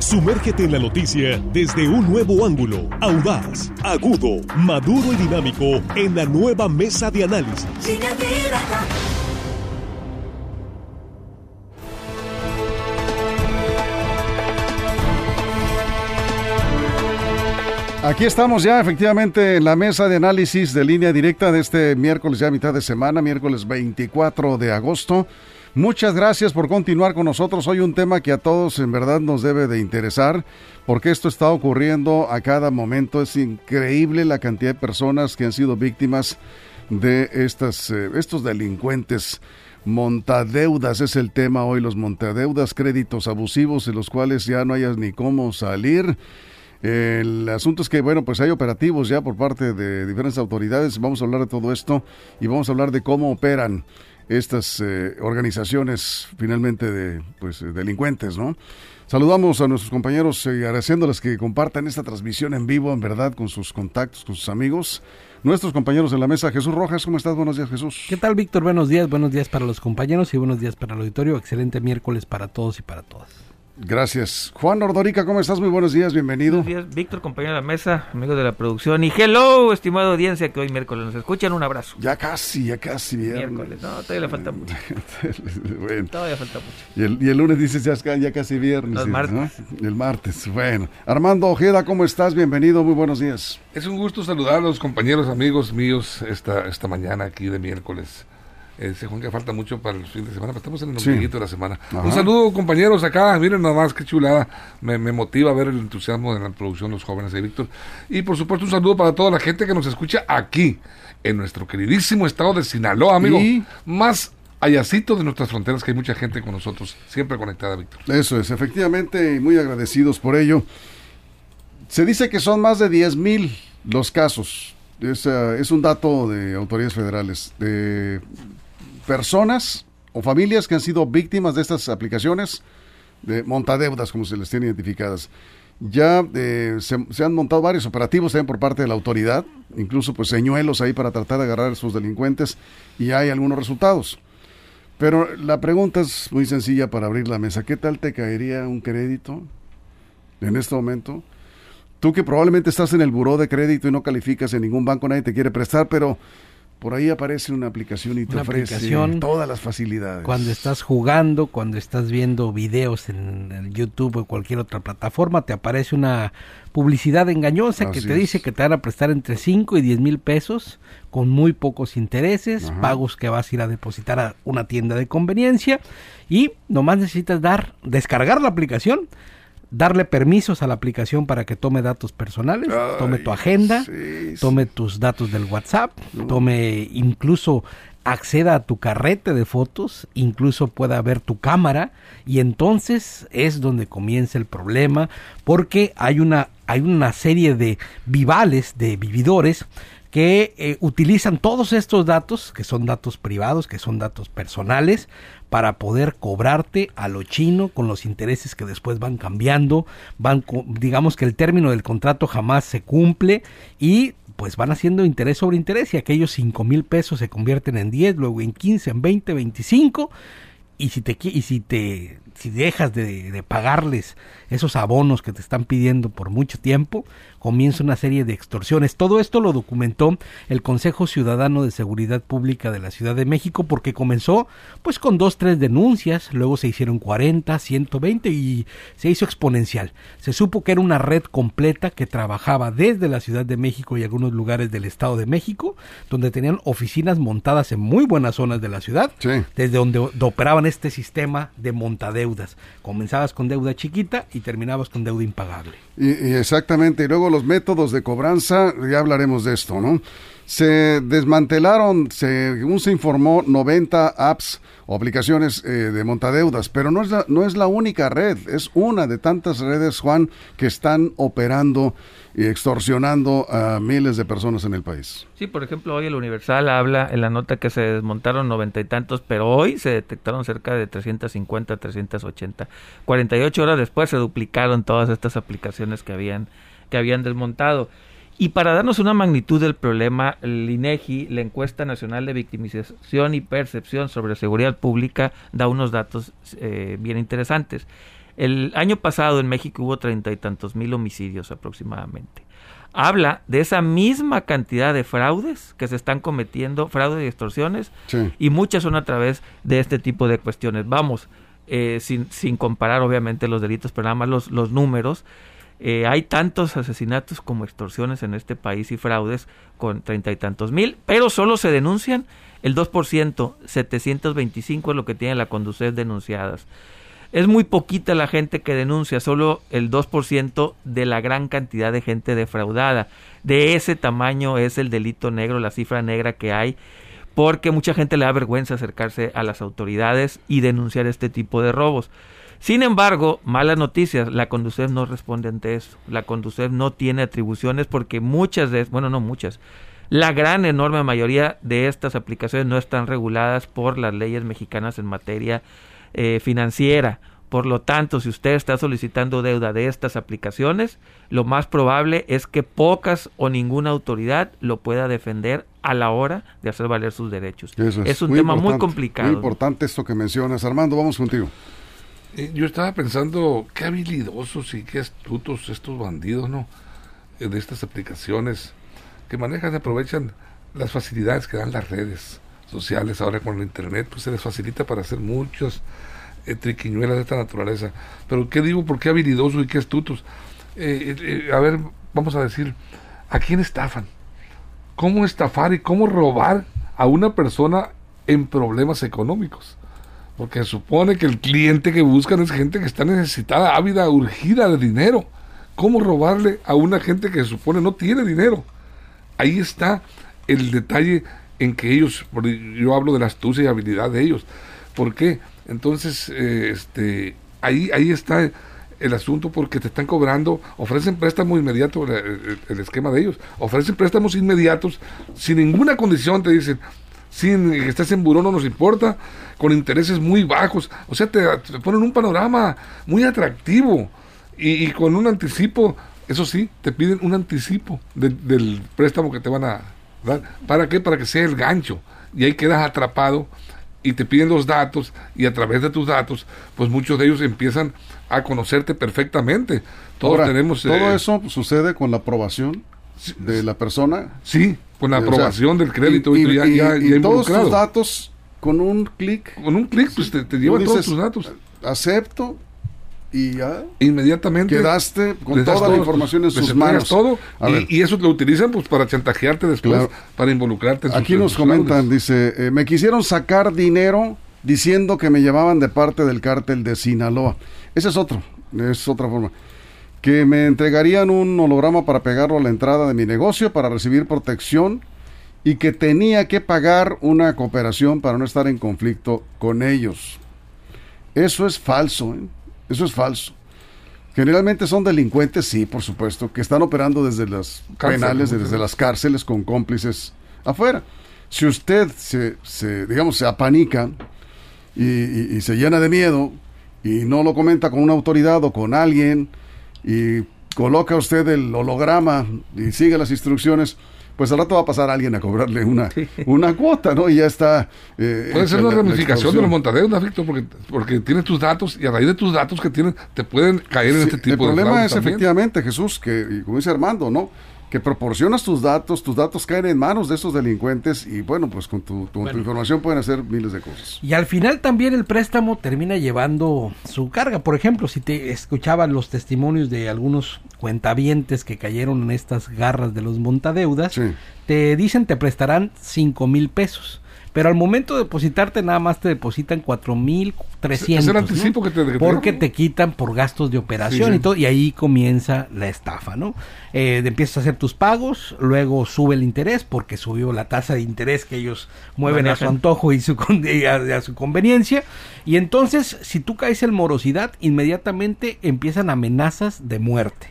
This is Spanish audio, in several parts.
Sumérgete en la noticia desde un nuevo ángulo, audaz, agudo, maduro y dinámico en la nueva mesa de análisis. Aquí estamos ya efectivamente en la mesa de análisis de línea directa de este miércoles ya mitad de semana, miércoles 24 de agosto. Muchas gracias por continuar con nosotros. Hoy un tema que a todos en verdad nos debe de interesar porque esto está ocurriendo a cada momento. Es increíble la cantidad de personas que han sido víctimas de estas, eh, estos delincuentes. Montadeudas es el tema hoy, los montadeudas, créditos abusivos en los cuales ya no hayas ni cómo salir. El asunto es que, bueno, pues hay operativos ya por parte de diferentes autoridades. Vamos a hablar de todo esto y vamos a hablar de cómo operan estas eh, organizaciones finalmente de pues delincuentes, ¿no? Saludamos a nuestros compañeros y agradeciéndoles que compartan esta transmisión en vivo, en verdad, con sus contactos, con sus amigos. Nuestros compañeros en la mesa, Jesús Rojas, ¿cómo estás? Buenos días, Jesús. ¿Qué tal, Víctor? Buenos días, buenos días para los compañeros y buenos días para el auditorio. Excelente miércoles para todos y para todas. Gracias. Juan Ordorica, ¿cómo estás? Muy buenos días, bienvenido. Buenos días, Víctor, compañero de la mesa, amigo de la producción. Y hello, estimada audiencia que hoy miércoles nos escuchan. Un abrazo. Ya casi, ya casi viernes. Miércoles, no, todavía le falta mucho. bueno. Todavía falta mucho. Y el, y el lunes dices ya, ya casi viernes. Los ¿no? martes. El martes, bueno. Armando Ojeda, ¿cómo estás? Bienvenido, muy buenos días. Es un gusto saludar a los compañeros, amigos míos esta, esta mañana aquí de miércoles. Eh, se Juan que falta mucho para el fin de semana, pero estamos en el Sí. de la semana. Ajá. Un saludo, compañeros, acá. Miren nada más, qué chulada. Me, me motiva ver el entusiasmo de la producción los jóvenes de Víctor. Y por supuesto, un saludo para toda la gente que nos escucha aquí, en nuestro queridísimo estado de Sinaloa, amigo. Y- Más allácito de nuestras fronteras, que hay mucha gente con nosotros, siempre conectada, Víctor. Eso es, efectivamente, y muy agradecidos por ello. Se dice que son más de 10 mil los casos. Es, eh, es un dato de autoridades federales. De personas o familias que han sido víctimas de estas aplicaciones de montadeudas, como se les tiene identificadas. Ya eh, se, han montado varios operativos también por parte de la autoridad, incluso pues señuelos ahí para tratar de agarrar a esos delincuentes y hay algunos resultados. Pero la pregunta es muy sencilla para abrir la mesa. ¿Qué tal te caería un crédito en este momento? Tú que probablemente estás en el buró de crédito y no calificas en ningún banco, nadie te quiere prestar, pero por ahí aparece una aplicación y te Una ofrece todas las facilidades. Cuando estás jugando, cuando estás viendo videos en YouTube o cualquier otra plataforma, te aparece una publicidad engañosa que te es. dice que te van a prestar entre 5 y 10 mil pesos con muy pocos intereses, Ajá. pagos que vas a ir a depositar a una tienda de conveniencia y nomás necesitas dar, descargar la aplicación, darle permisos a la aplicación para que tome datos personales, tome tu agenda, sí, sí. tome tus datos del WhatsApp, tome incluso acceda a tu carrete de fotos, incluso pueda ver tu cámara y entonces es donde comienza el problema porque hay una hay una serie de vivales, de vividores que eh, utilizan todos estos datos, que son datos privados, que son datos personales, para poder cobrarte a lo chino con los intereses que después van cambiando, van, digamos que el término del contrato jamás se cumple y pues van haciendo interés sobre interés y aquellos 5 mil pesos se convierten en 10, luego en 15, en 20, 25 y si te y si te si dejas de, de pagarles esos abonos que te están pidiendo por mucho tiempo, comienza una serie de extorsiones. Todo esto lo documentó el Consejo Ciudadano de Seguridad Pública de la Ciudad de México porque comenzó pues con dos, tres denuncias, luego se hicieron 40, 120 y se hizo exponencial. Se supo que era una red completa que trabajaba desde la Ciudad de México y algunos lugares del Estado de México, donde tenían oficinas montadas en muy buenas zonas de la ciudad Sí. desde donde operaban este sistema de montadeudas. Comenzabas con deuda chiquita y terminabas con deuda impagable. Y exactamente, y luego los métodos de cobranza, ya hablaremos de esto, ¿no? Se desmantelaron, según se informó, 90 apps o aplicaciones eh, de montadeudas, pero no es, la, no es la única red, es una de tantas redes, Juan, que están operando y extorsionando a miles de personas en el país. Sí, por ejemplo, hoy el Universal habla en la nota que se desmontaron noventa y tantos, pero hoy se detectaron cerca de 350, 380. 48 horas después se duplicaron todas estas aplicaciones que habían, que habían desmontado. Y para darnos una magnitud del problema, el INEGI, la encuesta nacional de victimización y percepción sobre seguridad pública, da unos datos eh, bien interesantes. El año pasado en México hubo treinta y tantos mil homicidios aproximadamente. Habla de esa misma cantidad de fraudes que se están cometiendo, fraudes y extorsiones, Sí. y muchas son a través de este tipo de cuestiones. Vamos, eh, sin, sin comparar obviamente los delitos, pero nada más los, los números. Eh, hay tantos asesinatos como extorsiones en este país y fraudes con treinta y tantos mil, pero solo se denuncian el 2%, 725 es lo que tiene la Conducef denunciadas. Es muy poquita la gente que denuncia, solo el 2% de la gran cantidad de gente defraudada. De ese tamaño es el delito negro, la cifra negra que hay, porque mucha gente le da vergüenza acercarse a las autoridades y denunciar este tipo de robos. Sin embargo, malas noticias, la Conducef no responde ante eso. La Conducef no tiene atribuciones porque muchas de, bueno, no muchas, la gran enorme mayoría de estas aplicaciones no están reguladas por las leyes mexicanas en materia eh, financiera. Por lo tanto, si usted está solicitando deuda de estas aplicaciones, lo más probable es que pocas o ninguna autoridad lo pueda defender a la hora de hacer valer sus derechos. Eso es, un tema muy complicado. Muy importante esto que mencionas. Armando, vamos contigo. Eh, Yo estaba pensando, qué habilidosos y qué astutos estos bandidos, ¿no? Eh, De estas aplicaciones que manejan y aprovechan las facilidades que dan las redes sociales ahora con el internet, pues se les facilita para hacer muchas eh, triquiñuelas de esta naturaleza. Pero ¿qué digo? ¿Por qué habilidosos y qué astutos? Eh, a ver, vamos a decir, ¿a quién estafan? ¿Cómo estafar y cómo robar a una persona en problemas económicos? Porque supone que el cliente que buscan es gente que está necesitada, ávida, urgida de dinero. ¿Cómo robarle a una gente que supone no tiene dinero? Ahí está el detalle en que ellos, yo hablo de la astucia y habilidad de ellos. ¿Por qué? Entonces, eh, este, ahí, ahí está el asunto porque te están cobrando, ofrecen préstamo inmediato, el, el- el esquema de ellos, ofrecen préstamos inmediatos sin ninguna condición, te dicen, sin que estés en buró no nos importa, con intereses muy bajos, o sea, te, te ponen un panorama muy atractivo y, y con un anticipo, eso sí, te piden un anticipo de- del préstamo que te van a dar. ¿Para qué? Para que sea el gancho y ahí quedas atrapado y te piden los datos y a través de tus datos, pues muchos de ellos empiezan a conocerte perfectamente. Todos Ahora, tenemos... todo eh, eso sucede con la aprobación de la persona. Sí, con la O sea, aprobación del crédito y, y, ya, y- ya- ya todos tus datos con un clic Con un clic, pues te, te llevan tú todos tus datos. acepto y ya Inmediatamente. quedaste con toda la todo, información en sus manos. todo y, y eso lo utilizan pues para chantajearte después, Claro. para involucrarte en Aquí nos sus comentan, dice, eh, me quisieron sacar dinero diciendo que me llamaban de parte del cártel de Sinaloa. Ese es otro, es otra forma. Que me entregarían un holograma para pegarlo a la entrada de mi negocio para recibir protección y que tenía que pagar una cooperación para no estar en conflicto con ellos. Eso es falso, ¿eh? eso es falso. Generalmente son delincuentes, sí, por supuesto, que están operando desde las Cárcel, penales, desde las cárceles con cómplices afuera. Si usted se, se, digamos, se apanica y, y- y se llena de miedo y no lo comenta con una autoridad o con alguien y coloca usted el holograma y sigue las instrucciones, pues al rato va a pasar alguien a cobrarle una, una cuota, ¿no? Y ya está. eh, Puede ser una la ramificación de los montadeudas, Víctor, porque, porque tienes tus datos y a raíz de tus datos que tienes te pueden caer en Sí, este tipo el de problema fraudes es también. efectivamente, Jesús, que como dice Armando, ¿no? Que proporcionas tus datos, tus datos caen en manos de estos delincuentes y bueno, pues con tu, tu- tu información pueden hacer miles de cosas. Y al final también el préstamo termina llevando su carga. Por ejemplo, si te escuchaban los testimonios de algunos cuentavientes que cayeron en estas garras de los montadeudas, Sí. te dicen te prestarán cinco mil pesos. Pero al momento de depositarte nada más te depositan cuatro mil trescientos. Es el anticipo que te- que te Porque te quitan por gastos de operación Sí, sí. y todo. Y ahí comienza la estafa, ¿no? Eh, empiezas a hacer tus pagos, luego sube el interés porque subió la tasa de interés que ellos mueven a su antojo y su con- y a, a su conveniencia. Y entonces, si tú caes en morosidad, inmediatamente empiezan amenazas de muerte.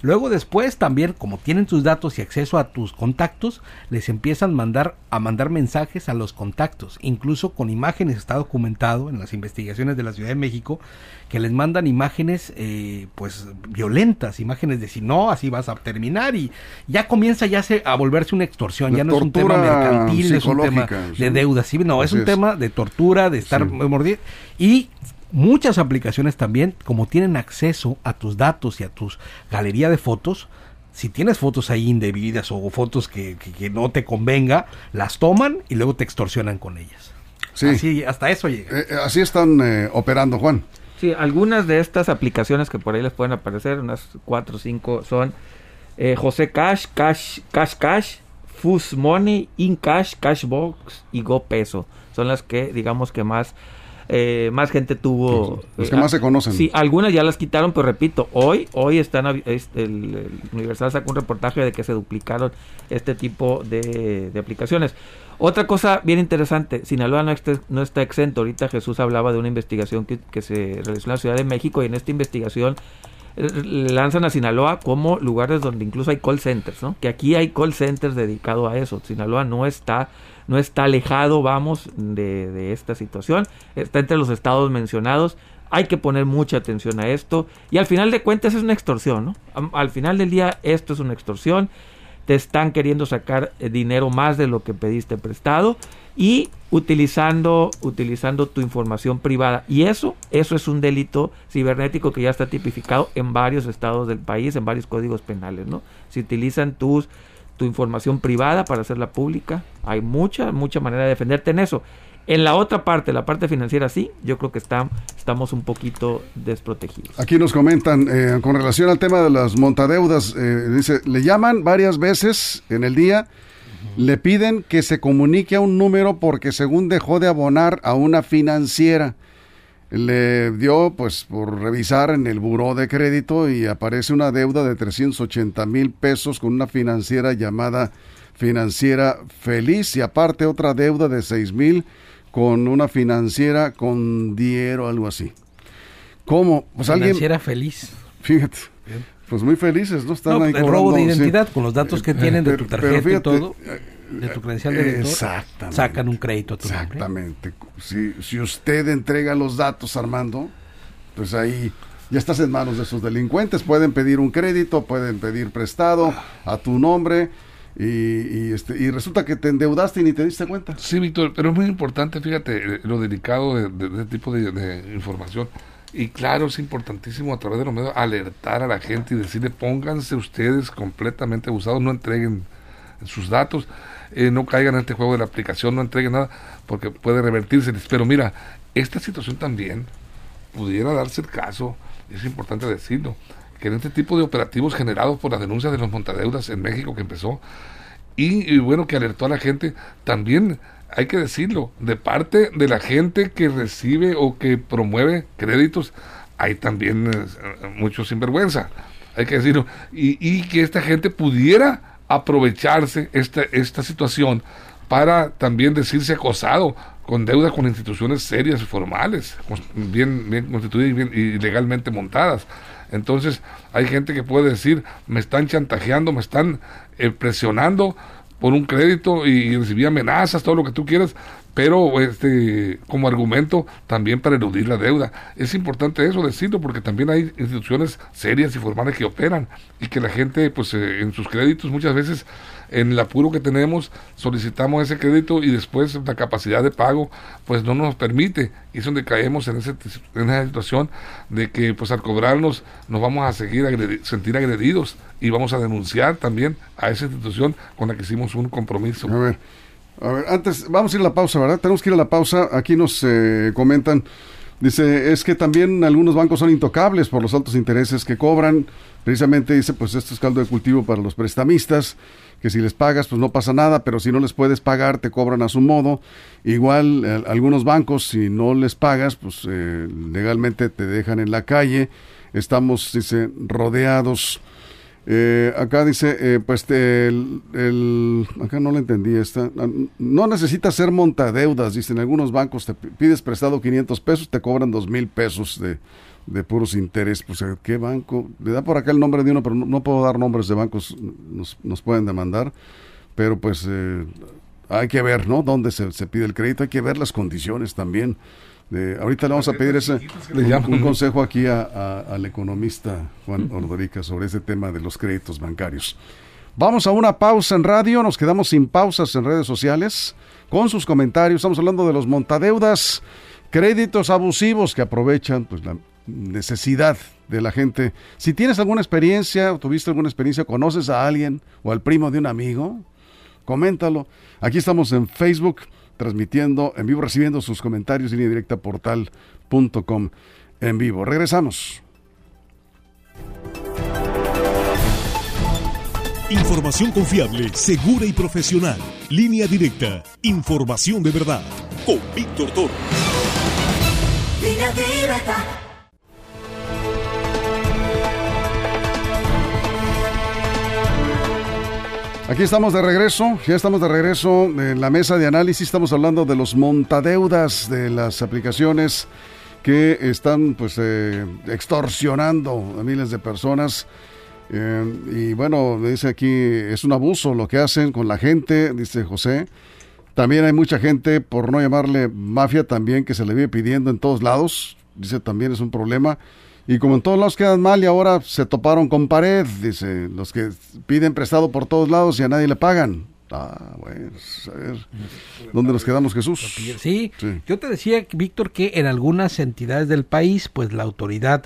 Luego después también, como tienen tus datos y acceso a tus contactos, les empiezan mandar, a mandar mensajes a los contactos, incluso con imágenes, está documentado en las investigaciones de la Ciudad de México, que les mandan imágenes eh, pues violentas, imágenes de si no, así vas a terminar y ya comienza ya se, a volverse una extorsión, ya no es un tema mercantil, es un tema de deuda civil, no, es un es. tema de tortura, de estar Sí. mordido y Muchas aplicaciones también, como tienen acceso a tus datos y a tus galería de fotos, si tienes fotos ahí indebidas o fotos que, que, no te convenga, las toman y luego te extorsionan con ellas. Sí. Así, hasta eso llega. Eh, eh, así están eh, operando, Juan. Sí, algunas de estas aplicaciones que por ahí les pueden aparecer, unas cuatro o cinco, son José Cash, Cash, Cash Cash, Fus Money, InCash, Cashbox y GoPeso. Son las que, digamos que más eh, más gente tuvo. Los que más se conocen. Sí, algunas ya las quitaron, pero repito, hoy, hoy están, el, Universal sacó un reportaje de que se duplicaron este tipo de, aplicaciones. Otra cosa bien interesante, Sinaloa no está, no está exento. Ahorita Jesús hablaba de una investigación que, que se realizó en la Ciudad de México y en esta investigación eh, lanzan a Sinaloa como lugares donde incluso hay call centers, ¿no? Que aquí hay call centers dedicados a eso. Sinaloa no está no está alejado, vamos, de, de esta situación, está entre los estados mencionados, hay que poner mucha atención a esto y al final de cuentas es una extorsión, ¿no? Al final del día esto es una extorsión, te están queriendo sacar eh, dinero más de lo que pediste prestado y utilizando utilizando tu información privada y eso eso es un delito cibernético que ya está tipificado en varios estados del país, en varios códigos penales, ¿no? Se utilizan tus tu información privada para hacerla pública. Hay mucha, mucha manera de defenderte en eso. En la otra parte, la parte financiera, sí, yo creo que está, estamos un poquito desprotegidos. Aquí nos comentan, eh, con relación al tema de las montadeudas, eh, dice, le llaman varias veces en el día, le piden que se comunique a un número porque según dejó de abonar a una financiera le dio pues por revisar en el buró de crédito y aparece una deuda de 380 mil pesos con una financiera llamada Financiera Feliz y aparte otra deuda de 6 mil con una financiera con dinero algo así. ¿Cómo? Pues financiera Feliz. Fíjate. Pues muy felices, ¿no? Están ahí el robo de identidad con los datos que tienen de tu tarjeta y todo de tu credencial de lector, sacan un crédito a tu Exactamente. Si, si usted entrega los datos, Armando, pues ahí ya estás en manos de esos delincuentes. Pueden pedir un crédito, pueden pedir prestado a tu nombre. Y, este, y resulta que te endeudaste y ni te diste cuenta. Sí, Víctor, pero es muy importante, fíjate, eh, lo delicado de, de, este tipo de, información. Y claro, es importantísimo a través de los medios alertar a la gente y decirle, pónganse ustedes completamente abusados, no entreguen sus datos. Eh, no caigan en este juego de la aplicación, no entreguen nada, porque puede revertirse. Pero mira, esta situación también pudiera darse el caso, es importante decirlo, que en este tipo de operativos generados por las denuncias de los montadeudas en México que empezó, y, bueno, que alertó a la gente, también hay que decirlo, de parte de la gente que recibe o que promueve créditos, hay también eh, mucho sinvergüenza, hay que decirlo, y, y que esta gente pudiera aprovecharse esta, esta situación para también decirse acosado con deuda con instituciones serias y formales, bien, bien constituidas y, bien, legalmente montadas. Entonces hay gente que puede decir, me están chantajeando, me están eh, presionando por un crédito y, recibí amenazas, todo lo que tú quieras, pero este como argumento también para eludir la deuda. Es importante eso decirlo porque también hay instituciones serias y formales que operan y que la gente pues eh, en sus créditos muchas veces en el apuro que tenemos solicitamos ese crédito y después la capacidad de pago pues no nos permite y es donde caemos en, ese, en esa situación de que pues al cobrarnos nos vamos a seguir sentir agredidos y vamos a denunciar también a esa institución con la que hicimos un compromiso. A ver. A ver, antes, vamos a ir a la pausa, ¿verdad? Tenemos que ir a la pausa. Aquí nos eh, comentan, dice, es que también algunos bancos son intocables por los altos intereses que cobran. Precisamente dice, pues esto es caldo de cultivo para los prestamistas, que si les pagas, pues no pasa nada, pero si no les puedes pagar, te cobran a su modo. Igual, eh, algunos bancos, si no les pagas, pues eh, legalmente te dejan en la calle. Estamos, dice, rodeados eh, acá dice, eh, pues el, acá no lo entendí esta, no necesitas ser montadeudas, dicen. Algunos bancos, te pides prestado 500 pesos, te cobran 2 mil pesos de, de puros intereses, pues ¿qué banco? Le da por acá el nombre de uno, pero no, puedo dar nombres de bancos, nos, nos pueden demandar, pero pues eh, hay que ver, ¿no? Dónde se, se pide el crédito, hay que ver las condiciones también ahorita le vamos a pedir ese, un, consejo aquí al economista Juan Ordorica sobre ese tema de los créditos bancarios. Vamos a una pausa en radio, nos quedamos sin pausas en redes sociales con sus comentarios. Estamos hablando de los montadeudas créditos abusivos que aprovechan pues la necesidad de la gente. Si tienes alguna experiencia o tuviste alguna experiencia, conoces a alguien o al primo de un amigo, coméntalo. Aquí estamos en Facebook transmitiendo en vivo, recibiendo sus comentarios en línea directa portal.com en vivo. Regresamos. Información confiable, segura y profesional. Línea directa. Información de verdad. Con Víctor Toro. Línea directa. Aquí estamos de regreso, ya estamos de regreso en la mesa de análisis, estamos hablando de los montadeudas de las aplicaciones que están pues eh, extorsionando a miles de personas. Eh, y bueno, me dice aquí, es un abuso lo que hacen con la gente, dice José. También hay mucha gente, por no llamarle mafia, también que se le viene pidiendo en todos lados. Dice también es un problema. Y como en todos lados quedan mal y ahora se toparon con pared, dice, los que piden prestado por todos lados y a nadie le pagan. Ah, bueno, a ver, ¿dónde nos quedamos, Jesús? Sí, Sí. yo te decía, Víctor, que en algunas entidades del país, pues la autoridad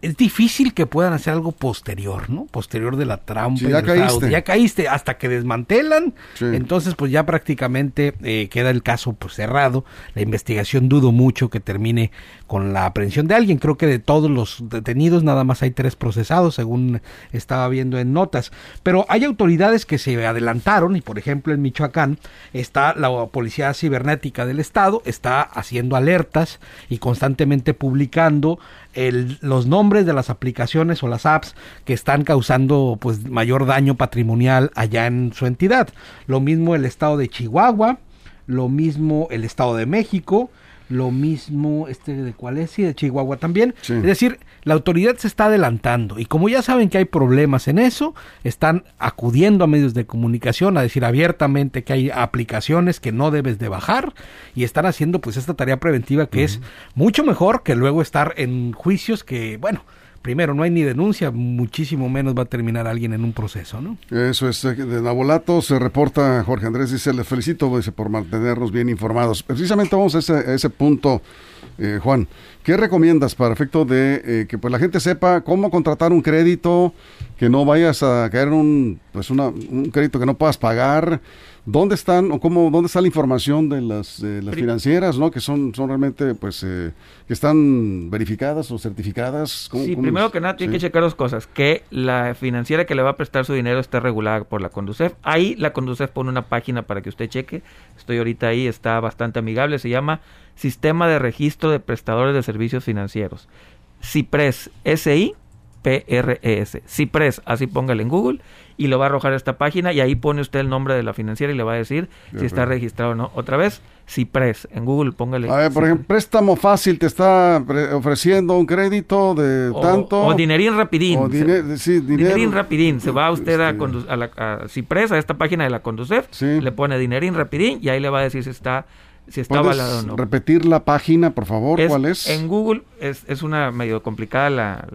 es difícil que puedan hacer algo posterior, ¿no? Posterior de la trampa. Sí, y ya del fraude. caíste. Ya caíste hasta que desmantelan. Sí. Entonces, pues ya prácticamente eh, queda el caso pues cerrado. La investigación dudo mucho que termine con la aprehensión de alguien. Creo que de todos los detenidos nada más hay tres procesados, según estaba viendo en notas. Pero hay autoridades que se adelantaron y, por ejemplo, en Michoacán está la Policía Cibernética del Estado, está haciendo alertas y constantemente publicando el- los nombres de las aplicaciones o las apps que están causando pues mayor daño patrimonial allá en su entidad. Lo mismo el estado de Chihuahua, lo mismo el estado de México, lo mismo este de cuál es, sí, de Chihuahua también. Sí. Es decir, la autoridad se está adelantando y como ya saben que hay problemas en eso, están acudiendo a medios de comunicación a decir abiertamente que hay aplicaciones que no debes de bajar y están haciendo pues esta tarea preventiva que es mucho mejor que luego estar en juicios que, bueno, primero no hay ni denuncia, muchísimo menos va a terminar alguien en un proceso, ¿no? Eso es, eh, de Nabolato se reporta Jorge Andrés, dice, le felicito por mantenernos bien informados. Precisamente vamos a ese, a ese punto, eh, Juan. ¿Qué recomiendas para efecto de eh, que pues la gente sepa cómo contratar un crédito, que no vayas a caer en un, pues una, un crédito que no puedas pagar? ¿Dónde están o cómo, dónde está la información de las, de las financieras, no? Que son, son realmente, pues, eh, que están verificadas o certificadas. ¿Cómo- Sí, cómo primero es? que nada tiene Sí. que checar dos cosas. Que la financiera que le va a prestar su dinero esté regulada por la Conducef. Ahí la Conducef pone una página para que usted cheque. Estoy ahorita ahí, está bastante amigable. Se llama Sistema de Registro de Prestadores de Servicios Financieros. CIPRES, S-I, P-R-E-S. CIPRES, así póngale en Google y lo va a arrojar a esta página y ahí pone usted el nombre de la financiera y le va a decir si está registrado o no. Otra vez, CIPRES, en Google póngale. A ver, por CIPRES. ejemplo, préstamo fácil te está ofreciendo un crédito de O- tanto. O dinerín rapidín. O Se- dine- sí, dinero. Dinerín rapidín. Se va usted a, Este, a la a Cipresa, a esta página de la Conducef, Sí. le pone dinerín rapidín y ahí le va a decir si está, si está ¿Puedes avalado o no. repetir la página, por favor? ¿Cuál es? En Google es, es una medio complicada la,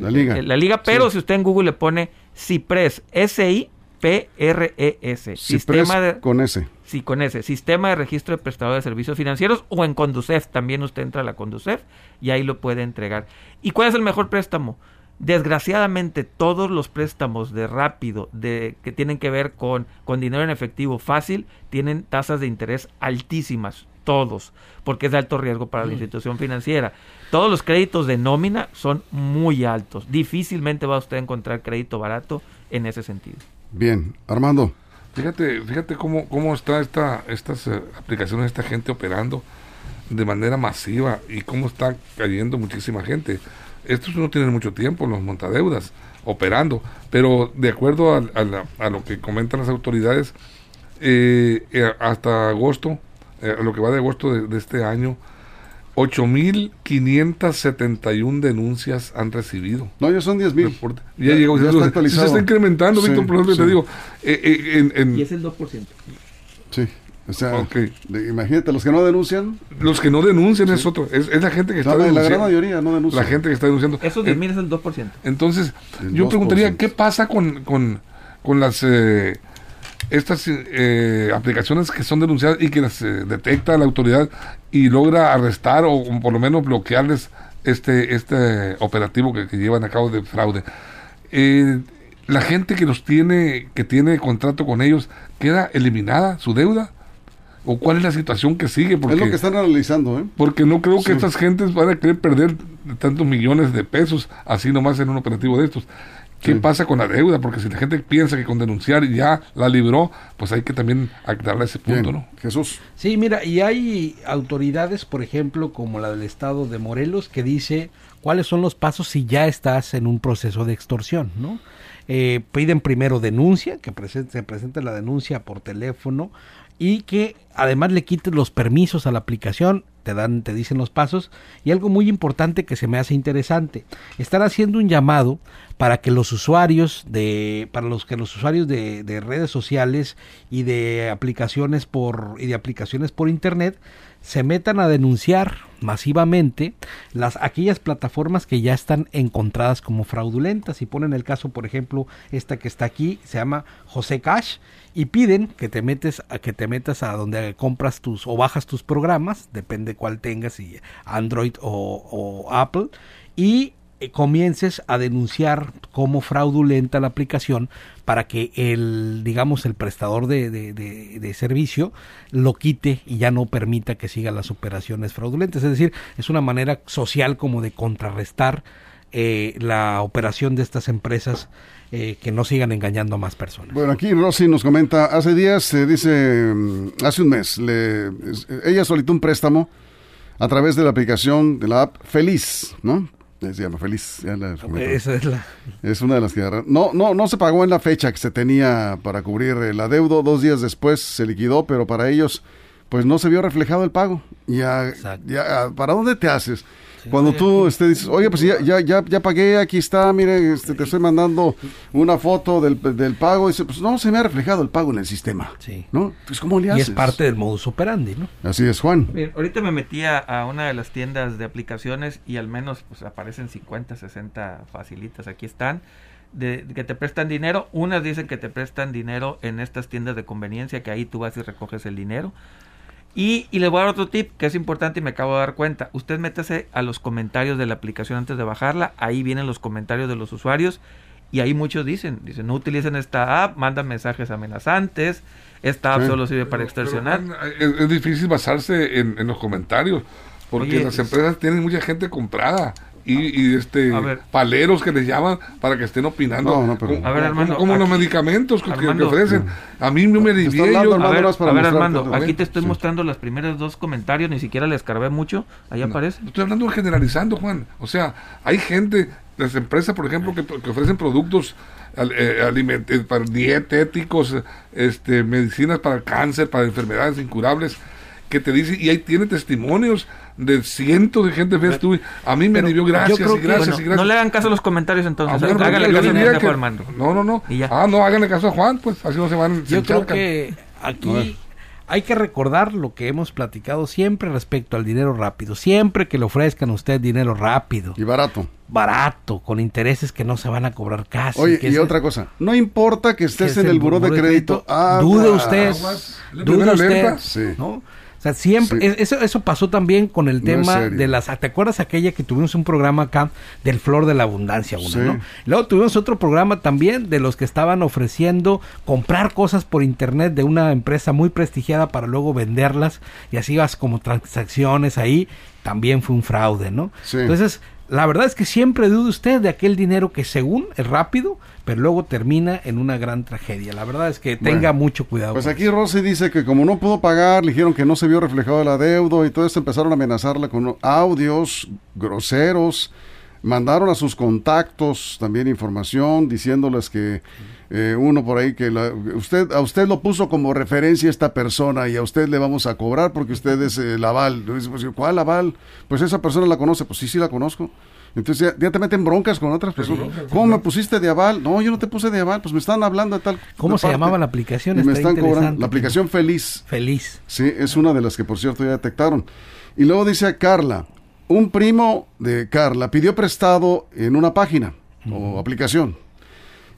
la, liga. la liga, pero Sí. si usted en Google le pone Cipres, S-I-P-R-E-S. Cipres Sistema de, con ese. Sí, con ese sistema de registro de prestadores de servicios financieros o en Conducef. También usted entra a la Conducef y ahí lo puede entregar. ¿Y cuál es el mejor préstamo? Desgraciadamente todos los préstamos de rápido, de que tienen que ver con, con dinero en efectivo fácil, tienen tasas de interés altísimas, todos, porque es de alto riesgo para la institución financiera. Todos los créditos de nómina son muy altos. Difícilmente va usted a encontrar crédito barato en ese sentido. Bien, Armando. Fíjate, fíjate cómo, cómo está esta, estas eh, aplicaciones, esta gente operando de manera masiva y cómo está cayendo muchísima gente. Estos no tienen mucho tiempo, los montadeudas, operando, pero de acuerdo a, a la- a lo que comentan las autoridades, eh, eh, hasta agosto, eh, lo que va de agosto de, de este año, 8.571 denuncias han recibido. No, ya son 10 mil. Reporte. Ya, llegó, ya se, está se actualizado. está incrementando, Sí, Víctor, por ejemplo, sí. te digo, eh, eh, en- en- el 2%. Sí. O sea, de- imagínate, los que no denuncian, Los que no denuncian es otro, es, es la gente que está la, la gran denunciando. mayoría no denuncia. La gente que está denunciando. Esos En- 10 mil es el 2%. Entonces, El yo 2%. preguntaría, ¿qué pasa con, con, con las eh, estas eh, aplicaciones que son denunciadas y que las eh, detecta la autoridad y logra arrestar o, o por lo menos bloquearles este este operativo que, que llevan a cabo de fraude. Eh, la gente que los tiene, que tiene contrato con ellos, queda eliminada su deuda. ¿O cuál es la situación que sigue? Porque, Es lo que están analizando, ¿eh? porque no creo que Sí. estas gentes van a querer perder tantos millones de pesos así nomás en un operativo de estos. ¿Qué Sí. pasa con la deuda? Porque si la gente piensa que con denunciar ya la libró, pues hay que también aclararle ese punto, Bien. ¿no? Jesús. Sí, mira, y hay autoridades, por ejemplo, como la del estado de Morelos, que dice cuáles son los pasos si ya estás en un proceso de extorsión, ¿no? Eh, piden primero denuncia, que presente, se presente la denuncia por teléfono y que además le quites los permisos a la aplicación, te dan, te dicen los pasos y algo muy importante que se me hace interesante, están haciendo un llamado para que los usuarios de, para los que los usuarios de, de redes sociales y de aplicaciones por y de aplicaciones por internet se metan a denunciar masivamente las aquellas plataformas que ya están encontradas como fraudulentas. Y ponen el caso por ejemplo esta que está aquí se llama José Cash y piden que te metes a que te metas a donde compras tus o bajas tus programas depende cuál tengas si Android o, Apple y eh, comiences a denunciar como fraudulenta la aplicación para que el digamos el prestador de, de- servicio lo quite y ya no permita que sigan las operaciones fraudulentas. Es decir es una manera social como de contrarrestar eh, la operación de estas empresas eh, que no sigan engañando a más personas. Bueno, aquí Rosy nos comenta, hace días, se dice, mm, hace un mes, le, ella solicitó un préstamo a través de la aplicación de la app Feliz, ¿no? Se llama Feliz. ya la esa es la Es una de las que. No, no, no se pagó en la fecha que se tenía para cubrir el adeudo. Dos días después se liquidó, pero para ellos, pues no se vio reflejado el pago. Ya, ya ¿para dónde te haces? Cuando tú este, dices, oye, pues ya, ya, ya, ya pagué, aquí está, mire, este, te estoy mandando una foto del, del pago. Y dice, pues no se me ha reflejado el pago en el sistema. Sí. ¿No? Pues ¿cómo le y haces? es parte del modus operandi no Así es, Juan. Bien, ahorita me metí a, a una de las tiendas de aplicaciones y al menos pues aparecen 50, 60 facilitas. Aquí están. De, de que te prestan dinero. Unas dicen que te prestan dinero en estas tiendas de conveniencia, que ahí tú vas y recoges el dinero. Y, y les voy a dar otro tip que es importante y me acabo de dar cuenta. Usted métase a los comentarios de la aplicación antes de bajarla. Ahí vienen los comentarios de los usuarios. Y ahí muchos dicen, dicen, no utilicen esta app, mandan mensajes amenazantes, esta app Sí. solo sirve para extorsionar. Juan, es, es difícil basarse en, en los comentarios, porque Oye, las es- empresas tienen mucha gente comprada. Y, y, este paleros que les llaman para que estén opinando No, no, pero- como, A ver, Armando, como los medicamentos que, Armando. ofrecen a mí me alivié yo- A ver, a ver, Armando, aquí ¿eh? te estoy Sí. mostrando los primeros dos comentarios, ni siquiera le escarbé mucho, ahí aparece. Estoy hablando generalizando, Juan. O sea, hay gente, las empresas, por ejemplo, que, que ofrecen productos al- eh, aliment- eh, para dietéticos, eh, este, medicinas para cáncer, para enfermedades incurables, que te dicen, y ahí tiene testimonios de cientos de gente, ves tú, a mí me Pero dio yo gracias creo y que- gracias Bueno, y gracias. no le hagan caso a los comentarios Ah, entonces, hágale yo caso a que- Armando. No, no, no. Y ya. Ah, no, háganle caso a Juan, pues así no se van. se Yo creo encharcan. que aquí hay que recordar lo que hemos platicado siempre respecto al dinero rápido. Siempre que le ofrezcan a usted dinero rápido, Y barato. barato, con intereses que no se van a cobrar casi. Oye, que y es- otra cosa. No importa que que estés es en el buró de crédito. Ah, dude aguas. usted, dude usted. Sí. ¿no? O sea, siempre, Sí. eso, eso pasó también con el tema de las, ¿te acuerdas aquella que tuvimos un programa acá del Flor de la Abundancia, uno, Sí. ¿no? Luego tuvimos otro programa también de los que estaban ofreciendo comprar cosas por internet de una empresa muy prestigiada para luego venderlas y así vas como transacciones ahí, también fue un fraude, ¿no? Sí. Entonces, la verdad es que siempre dude usted de aquel dinero que según es rápido, pero luego termina en una gran tragedia. La verdad es que tenga Bueno, mucho cuidado. Pues aquí Rosy dice que como no pudo pagar, le dijeron que no se vio reflejado el adeudo y todo esto empezaron a amenazarla con audios groseros, mandaron a sus contactos también información diciéndoles que eh, uno por ahí que la- usted a usted lo puso como referencia esta persona y a usted le vamos a cobrar porque usted es el aval. Pues, ¿Cuál aval? Pues esa persona la conoce, pues sí, sí la conozco. Entonces ya, ya te meten broncas con otras personas. ¿Cómo me pusiste de aval? No, yo no te puse de aval, pues me están hablando de tal. ¿Cómo de se parte. llamaba la aplicación? Y me Está están cobrando. La aplicación Feliz. Feliz. Sí, es una de las que por cierto ya detectaron. Y luego dice Carla, un primo de Carla pidió prestado en una página o aplicación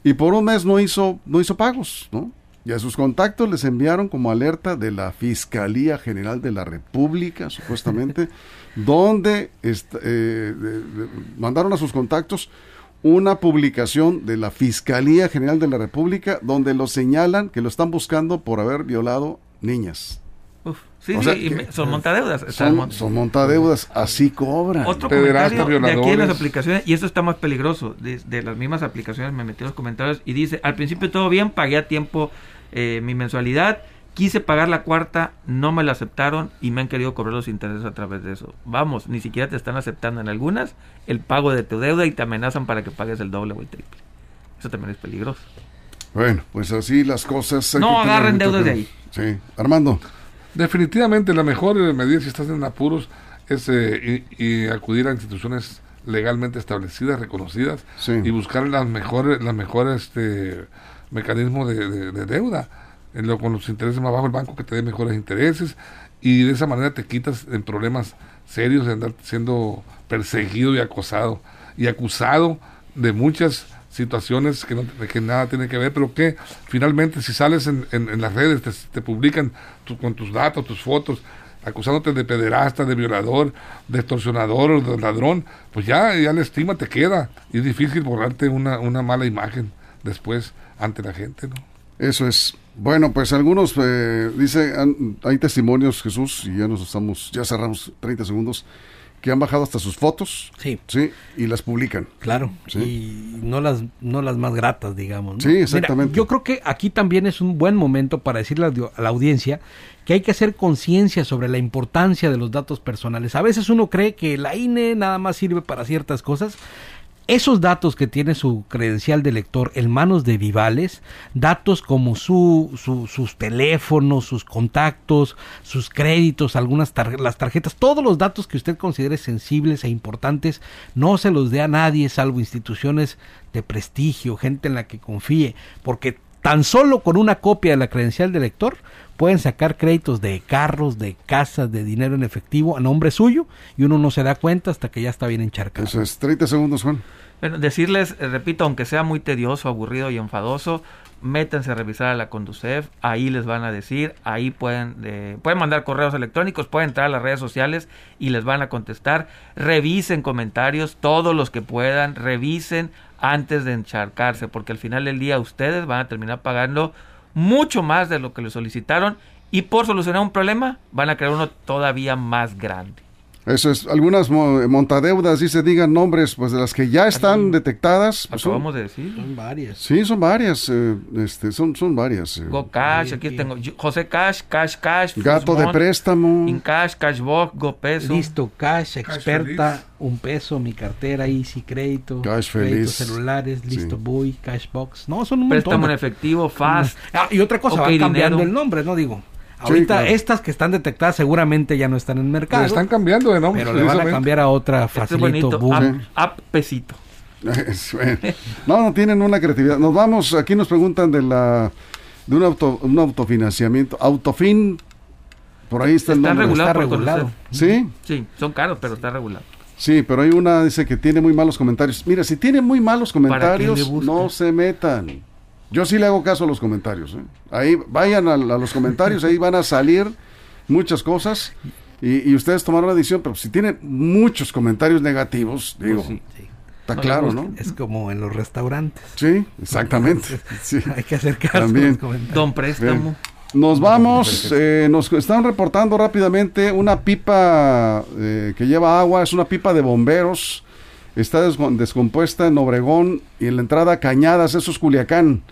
y por un mes no hizo no hizo pagos, ¿no? Y a sus contactos les enviaron como alerta de la Fiscalía General de la República, supuestamente, donde eh, de- de- mandaron a sus contactos una publicación de la Fiscalía General de la República donde lo señalan que lo están buscando por haber violado niñas. Sí, O sí, sea, que- son montadeudas. Son, son montadeudas, así cobran. Otro comentario de aquí en las aplicaciones, y esto está más peligroso, de, de las mismas aplicaciones me metí en los comentarios y dice, al principio todo bien, pagué a tiempo eh, mi mensualidad, quise pagar la cuarta, no me la aceptaron y me han querido cobrar los intereses a través de eso. Vamos, ni siquiera te están aceptando en algunas el pago de tu deuda y te amenazan para que pagues el doble o el triple. Eso también es peligroso. Bueno, pues así las cosas. No agarren deudas de cuidado. Sí, Armando. Definitivamente la mejor eh, medida si estás en apuros es eh, y, y acudir a instituciones legalmente establecidas, reconocidas Sí. y buscar las mejores, las mejores este, mecanismos de, de- de deuda. En lo- con los intereses más bajos, el banco que te dé mejores intereses y de esa manera te quitas en problemas serios de andar siendo perseguido y acosado y acusado de muchas situaciones que, no, que nada tiene que ver, pero que finalmente si sales en, en- las redes, te, publican tu- con tus datos, tus fotos, acusándote de pederasta, de violador, de extorsionador o de ladrón, pues ya, la estima te queda y es difícil borrarte una, una mala imagen después ante la gente, ¿no? Eso es. Bueno, pues algunos, eh, dice, han- hay testimonios, Jesús, y ya nos estamos, ya cerramos 30 segundos, que han bajado hasta sus fotos, Sí, sí, y las publican. claro. Sí. Y no las, no las más gratas, digamos. ¿no? Sí, exactamente. Mira, yo creo que aquí también es un buen momento para decirle a la- a la audiencia que hay que hacer conciencia sobre la importancia de los datos personales. A veces uno cree que la INE nada más sirve para ciertas cosas. Esos datos que tiene su credencial de lector en manos de Vivales, datos como su, su- sus teléfonos, sus contactos, sus créditos, algunas las tarjetas, todos los datos que usted considere sensibles e importantes, no se los dé a nadie salvo instituciones de prestigio, gente en la que confíe, porque tan solo con una copia de la credencial de lector pueden sacar créditos de carros, de casas, de dinero en efectivo a nombre suyo y uno no se da cuenta hasta que ya está bien encharcado. Eso es, 30 segundos, Juan. Bueno, decirles, eh, repito, aunque sea muy tedioso, aburrido y enfadoso, métanse a revisar a la Conducef, ahí les van a decir, ahí pueden, pueden mandar correos electrónicos, pueden entrar a las redes sociales y les van a contestar, revisen comentarios, todos los que puedan, revisen antes de encharcarse, porque al final del día ustedes van a terminar pagando mucho más de lo que les solicitaron y por solucionar un problema van a crear uno todavía más grande. Eso es, algunas mo- montadeudas, dice, digan nombres, pues de las que ya están detectadas. pues, son- Acabamos de decir. Son varias. sí, son varias, eh, este, son, son varias. eh. Go Cash, aquí tengo yo- José Cash, Cash Cash, Gato de préstamo. Incash, Cashbox, Go Peso. Listo, cash, experta, feliz. un peso, mi cartera, Easy Crédito, Cash feliz. celulares, Listo Sí. Boy, Cashbox. No, son un Préstamo en montón. efectivo, Fast. Ah, y otra cosa, Ok, van cambiando dinero. el nombre, ¿no? Digo, ahorita claro. estas que están detectadas seguramente ya no están en el mercado, Le están cambiando de nombre. pero le van a cambiar a otra Este es facilito, boom. App, Pesito. No, no tienen una creatividad. Nos vamos, aquí nos preguntan de la de un auto un autofinanciamiento, Autofin. Por ahí está el Está nombre. regulado Está regulado. Sí, Sí, son caros, pero está regulado. sí, pero hay una dice que tiene muy malos comentarios. Mira, si tiene muy malos ¿Para qué comentarios, no se metan. Yo sí le hago caso a los comentarios. ¿eh? Ahí vayan a, a los comentarios, ahí van a salir muchas cosas y, y ustedes tomaron la decisión. Pero si tienen muchos comentarios negativos, digo, Pues sí. está claro. ¿no? Es como en los restaurantes. Sí, exactamente. Sí. Hay que hacer caso También. a los comentarios. Don Préstamo. Nos vamos, eh, nos están reportando rápidamente una pipa eh, que lleva agua, es una pipa de bomberos, está descom- descompuesta en Obregón y en la entrada Cañadas, eso es Culiacán.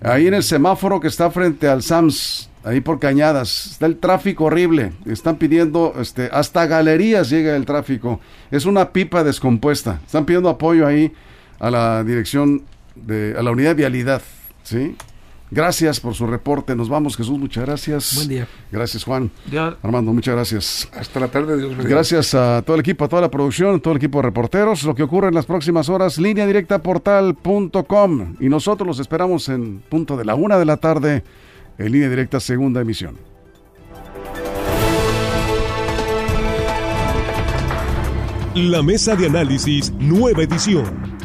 Ahí en el semáforo que está frente al SAMS, ahí por Cañadas, está el tráfico horrible, están pidiendo, este, hasta galerías llega el tráfico, es una pipa descompuesta, están pidiendo apoyo ahí a la dirección de, a la unidad de vialidad, ¿sí? Gracias por su reporte. Nos vamos, Jesús. Muchas gracias. Buen día. Gracias, Juan. Dios, Armando, muchas gracias. Hasta la tarde, Dios mediante. Gracias a todo el equipo, a toda la producción, a todo el equipo de reporteros. Lo que ocurre en las próximas horas, línea directa portal.com. Y nosotros los esperamos en punto de la una de la tarde en línea directa segunda emisión. La mesa de análisis, nueva edición.